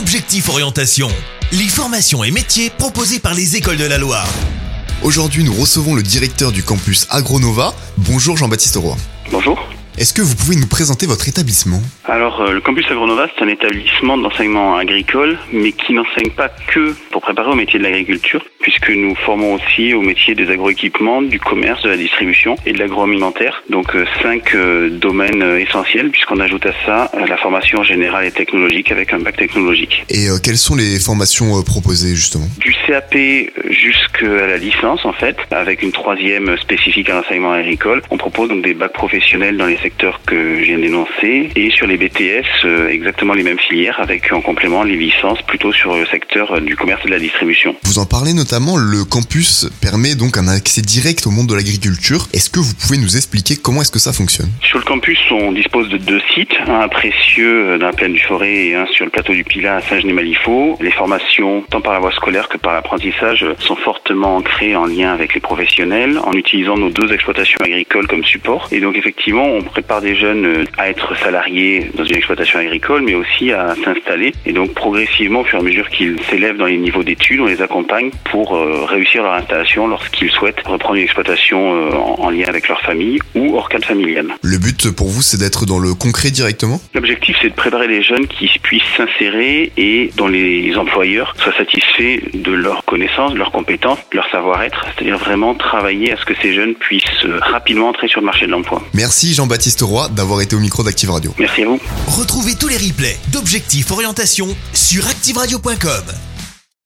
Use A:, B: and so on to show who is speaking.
A: Objectif Orientation, les formations et métiers proposés par les écoles de la Loire.
B: Aujourd'hui, nous recevons le directeur du campus Agronova. Bonjour Jean-Baptiste Roy.
C: Bonjour.
B: Est-ce que vous pouvez nous présenter votre établissement?
C: Alors, euh, le campus Agronova, c'est un établissement d'enseignement agricole, mais qui n'enseigne pas que pour préparer au métier de l'agriculture, puisque nous formons aussi au métier des agroéquipements, du commerce, de la distribution et de l'agroalimentaire. Donc, euh, cinq euh, domaines essentiels, puisqu'on ajoute à ça la formation générale et technologique avec un bac technologique.
B: Et quelles sont les formations proposées justement?
C: Du CAP jusqu'à la licence, en fait, avec une troisième spécifique à l'enseignement agricole. On propose donc des bacs professionnels dans les secteurs que je viens d'énoncer et sur les BTS, euh, exactement les mêmes filières avec en complément les licences plutôt sur le secteur euh, du commerce et de la distribution.
B: Vous en parlez notamment, le campus permet donc un accès direct au monde de l'agriculture. Est-ce que vous pouvez nous expliquer comment est-ce que ça fonctionne?
C: Sur le campus, on dispose de deux sites, un à Précieux euh, dans la plaine du Forêt et un sur le plateau du Pilat à Saint-Genis-Malifaux. Les formations, tant par la voie scolaire que par l'apprentissage, sont fortement ancrées en lien avec les professionnels en utilisant nos deux exploitations agricoles comme support. Et donc effectivement, on prépare des jeunes à être salariés dans une exploitation agricole, mais aussi à s'installer. Et donc progressivement, au fur et à mesure qu'ils s'élèvent dans les niveaux d'études, on les accompagne pour euh, réussir leur installation lorsqu'ils souhaitent reprendre une exploitation euh, en, en lien avec leur famille ou hors cadre familial.
B: Le but pour vous, c'est d'être dans le concret directement?
C: L'objectif, c'est de préparer les jeunes qui puissent s'insérer et dont les employeurs soient satisfaits de leurs connaissances, de leurs compétences, de leur savoir-être, c'est-à-dire vraiment travailler à ce que ces jeunes puissent euh, rapidement entrer sur le marché de l'emploi.
B: Merci Jean-Baptiste Roy d'avoir été au micro d'Active Radio.
C: Merci à vous.
A: Retrouvez tous les replays d'Objectif Orientation sur activeradio.com.